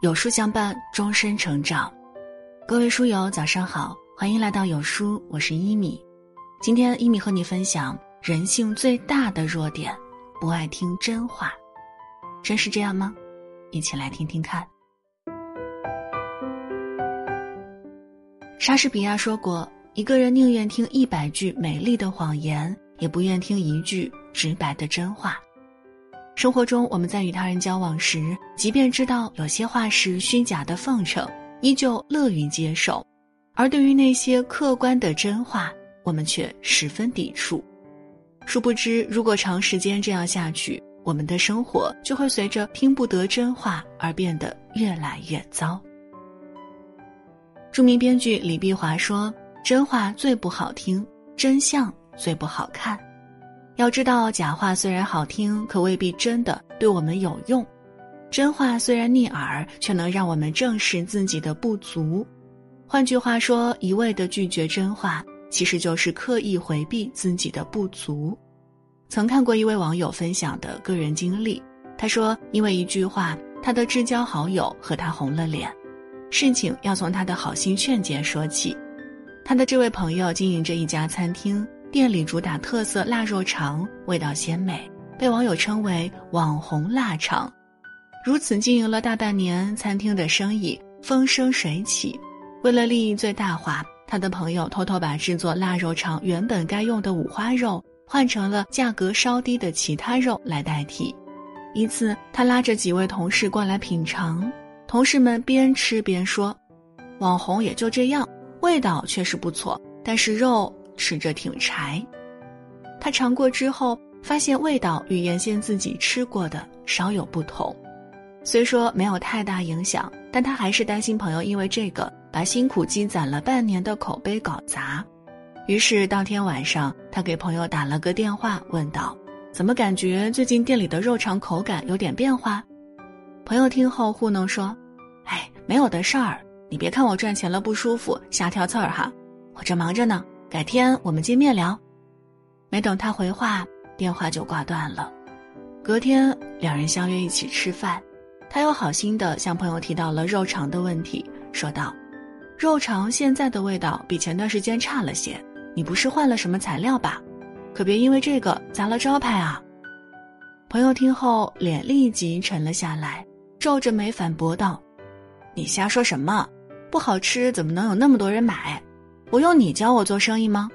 有书相伴，终身成长。各位书友，早上好，欢迎来到有书，我是一米。今天一米和你分享人性最大的弱点：不爱听真话。真是这样吗？一起来听听看。莎士比亚说过：“一个人宁愿听一百句美丽的谎言，也不愿听一句直白的真话。”生活中，我们在与他人交往时，即便知道有些话是虚假的奉承，依旧乐于接受；而对于那些客观的真话，我们却十分抵触。殊不知，如果长时间这样下去，我们的生活就会随着听不得真话而变得越来越糟。著名编剧李碧华说：“真话最不好听，真相最不好看。”要知道，假话虽然好听，可未必真的对我们有用；真话虽然逆耳，却能让我们正视自己的不足。换句话说，一味的拒绝真话，其实就是刻意回避自己的不足。曾看过一位网友分享的个人经历，他说，因为一句话，他的至交好友和他红了脸。事情要从他的好心劝解说起。他的这位朋友经营着一家餐厅。店里主打特色腊肉肠，味道鲜美，被网友称为“网红腊肠”。如此经营了大半年，餐厅的生意风生水起。为了利益最大化，他的朋友偷偷把制作腊肉肠原本该用的五花肉换成了价格稍低的其他肉来代替。一次，他拉着几位同事过来品尝，同事们边吃边说：“网红也就这样，味道确实不错，但是肉……”吃着挺柴，他尝过之后发现味道与原先自己吃过的稍有不同，虽说没有太大影响，但他还是担心朋友因为这个把辛苦积攒了半年的口碑搞砸。于是当天晚上，他给朋友打了个电话，问道：“怎么感觉最近店里的肉肠口感有点变化？”朋友听后糊弄说：“哎，没有的事儿，你别看我赚钱了不舒服，瞎挑刺儿哈，我这忙着呢。”改天我们见面聊。没等他回话，电话就挂断了。隔天，两人相约一起吃饭，他又好心的向朋友提到了肉肠的问题，说道：“肉肠现在的味道比前段时间差了些，你不是换了什么材料吧？可别因为这个砸了招牌啊！”朋友听后脸立即沉了下来，皱着眉反驳道：“你瞎说什么？不好吃怎么能有那么多人买？”我用你教我做生意吗？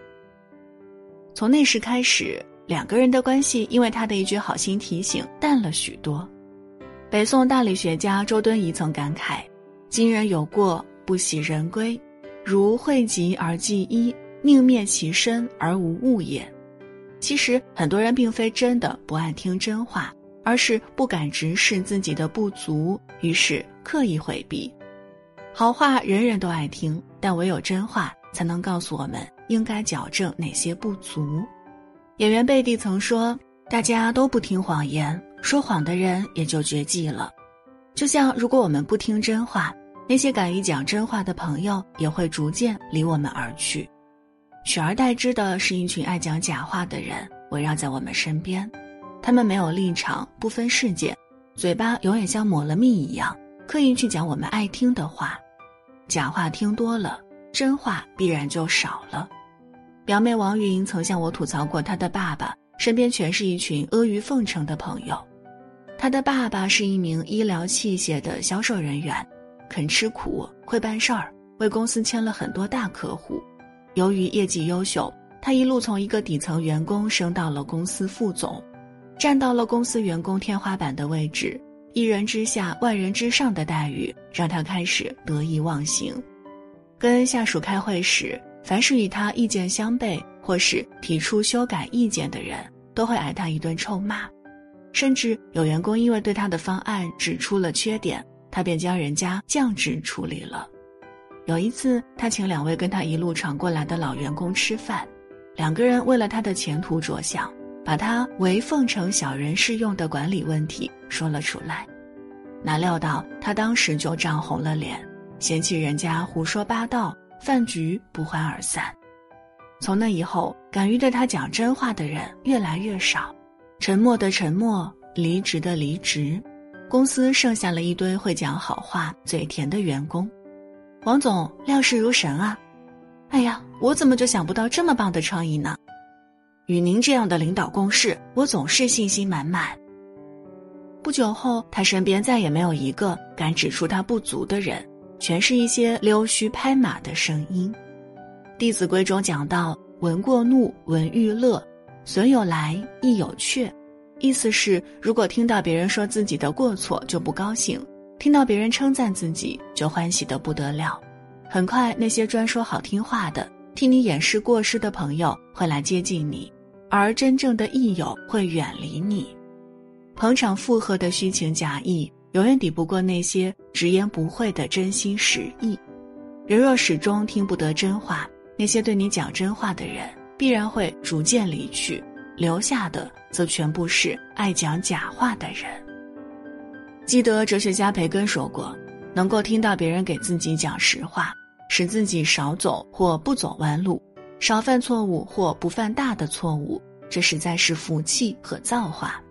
从那时开始，两个人的关系因为他的一句好心提醒淡了许多。北宋大理学家周敦颐曾感慨：“今人有过，不喜人归，如讳疾而忌医，宁灭其身而无物也。”其实，很多人并非真的不爱听真话，而是不敢直视自己的不足，于是刻意回避。好话人人都爱听，但唯有真话。才能告诉我们应该矫正哪些不足。演员贝蒂曾说：“大家都不听谎言，说谎的人也就绝迹了。就像如果我们不听真话，那些敢于讲真话的朋友也会逐渐离我们而去，取而代之的是一群爱讲假话的人围绕在我们身边。他们没有立场，不分世界，嘴巴永远像抹了蜜一样，刻意去讲我们爱听的话。假话听多了。”真话必然就少了。表妹王云曾向我吐槽过，她的爸爸身边全是一群阿谀奉承的朋友。她的爸爸是一名医疗器械的销售人员，肯吃苦，会办事儿，为公司签了很多大客户。由于业绩优秀，他一路从一个底层员工升到了公司副总，站到了公司员工天花板的位置。一人之下，万人之上的待遇，让他开始得意忘形。跟下属开会时，凡是与他意见相悖或是提出修改意见的人，都会挨他一顿臭骂。甚至有员工因为对他的方案指出了缺点，他便将人家降职处理了。有一次，他请两位跟他一路闯过来的老员工吃饭，两个人为了他的前途着想，把他为奉承小人适用的管理问题说了出来。哪料到他当时就涨红了脸。嫌弃人家胡说八道，饭局不欢而散。从那以后，敢于对他讲真话的人越来越少，沉默的沉默，离职的离职。公司剩下了一堆会讲好话、嘴甜的员工。王总料事如神啊！哎呀，我怎么就想不到这么棒的创意呢？与您这样的领导共事，我总是信心满满。不久后，他身边再也没有一个敢指出他不足的人，全是一些溜须拍马的声音。《弟子规》中讲到：“闻过怒，闻欲乐，损有来，亦有却。”意思是，如果听到别人说自己的过错就不高兴，听到别人称赞自己就欢喜的不得了。很快，那些专说好听话的、替你掩饰过失的朋友会来接近你，而真正的益友会远离你。捧场附和的虚情假意，永远抵不过那些直言不讳的真心实意。人若始终听不得真话，那些对你讲真话的人必然会逐渐离去，留下的则全部是爱讲假话的人。记得哲学家培根说过：“能够听到别人给自己讲实话，使自己少走或不走弯路，少犯错误或不犯大的错误，这实在是福气和造化。”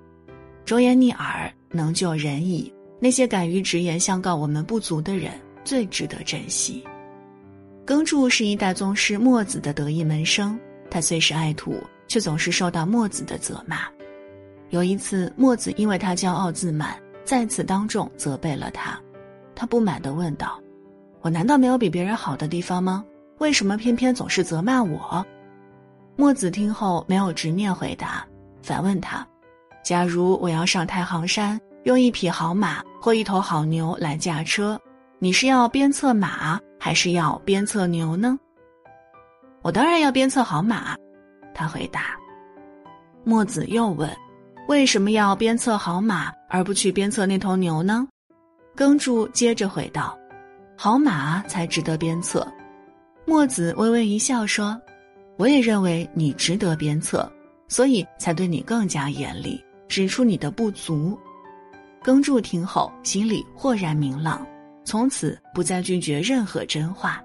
忠言逆耳，能救人矣。那些敢于直言相告我们不足的人，最值得珍惜。耕柱是一代宗师墨子的得意门生，他虽是爱徒，却总是受到墨子的责骂。有一次，墨子因为他骄傲自满，再次当众责备了他。他不满地问道：“我难道没有比别人好的地方吗？为什么偏偏总是责骂我？”墨子听后没有直面回答，反问他。假如我要上太行山，用一匹好马或一头好牛来驾车，你是要鞭策马，还是要鞭策牛呢？我当然要鞭策好马，他回答。墨子又问：“为什么要鞭策好马，而不去鞭策那头牛呢？”耕柱接着回道：“好马才值得鞭策。”墨子微微一笑说：“我也认为你值得鞭策，所以才对你更加严厉。”指出你的不足，耕柱听后心里豁然明朗，从此不再拒绝任何真话。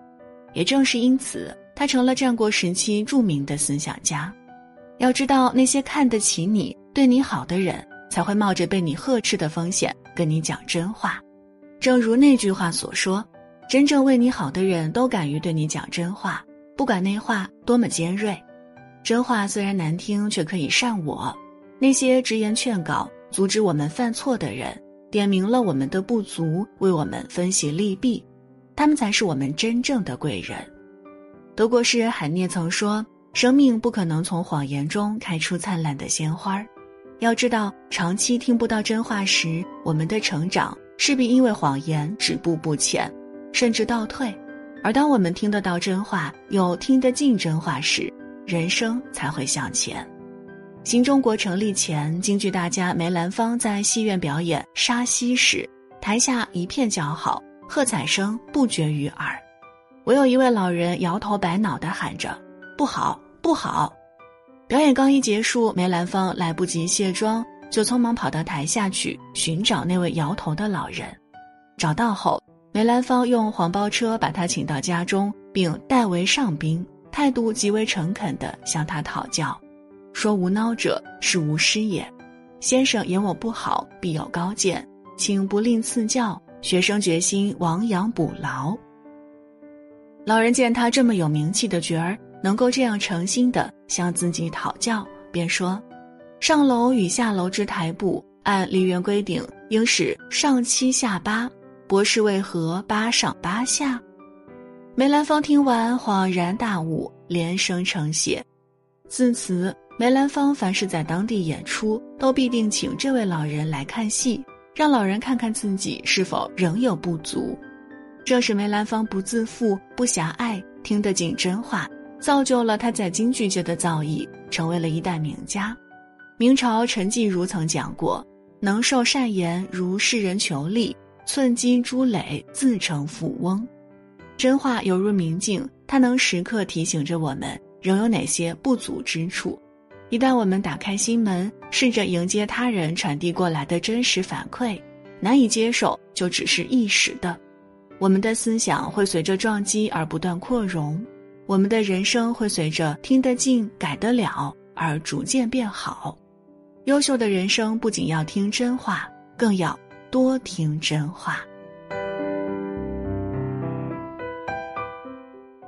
也正是因此，他成了战国时期著名的思想家。要知道，那些看得起你、对你好的人，才会冒着被你呵斥的风险跟你讲真话。正如那句话所说：“真正为你好的人都敢于对你讲真话，不管那话多么尖锐。真话虽然难听，却可以善我。”那些直言劝告、阻止我们犯错的人，点明了我们的不足，为我们分析利弊，他们才是我们真正的贵人。德国诗人海涅曾说：“生命不可能从谎言中开出灿烂的鲜花。”要知道，长期听不到真话时，我们的成长势必因为谎言止步不前，甚至倒退；而当我们听得到真话，又听得进真话时，人生才会向前。新中国成立前，京剧大家梅兰芳在戏院表演沙溪时，台下一片叫好，喝彩声不绝于耳。唯有一位老人摇头摆脑地喊着：“不好，不好！”表演刚一结束，梅兰芳来不及卸妆，就匆忙跑到台下去寻找那位摇头的老人。找到后，梅兰芳用黄包车把他请到家中，并代为上宾，态度极为诚恳地向他讨教。说无孬者是无师也，先生言我不好，必有高见，请不吝赐教。学生决心亡羊补牢。老人见他这么有名气的角儿，能够这样诚心的向自己讨教，便说：“上楼与下楼之台步，按梨园规定，应是上七下八。博士为何八上八下？”梅兰芳听完恍然大悟，连声称谢。自此。梅兰芳凡是在当地演出，都必定请这位老人来看戏，让老人看看自己是否仍有不足。这是梅兰芳不自负、不狭隘，听得进真话，造就了他在京剧界的造诣，成为了一代名家。明朝陈继儒曾讲过：“能受善言，如世人求利，寸金珠垒，自成富翁。”真话犹如明镜，它能时刻提醒着我们仍有哪些不足之处。一旦我们打开心门，试着迎接他人传递过来的真实反馈，难以接受就只是一时的。我们的思想会随着撞击而不断扩容，我们的人生会随着听得进、改得了而逐渐变好。优秀的人生不仅要听真话，更要多听真话。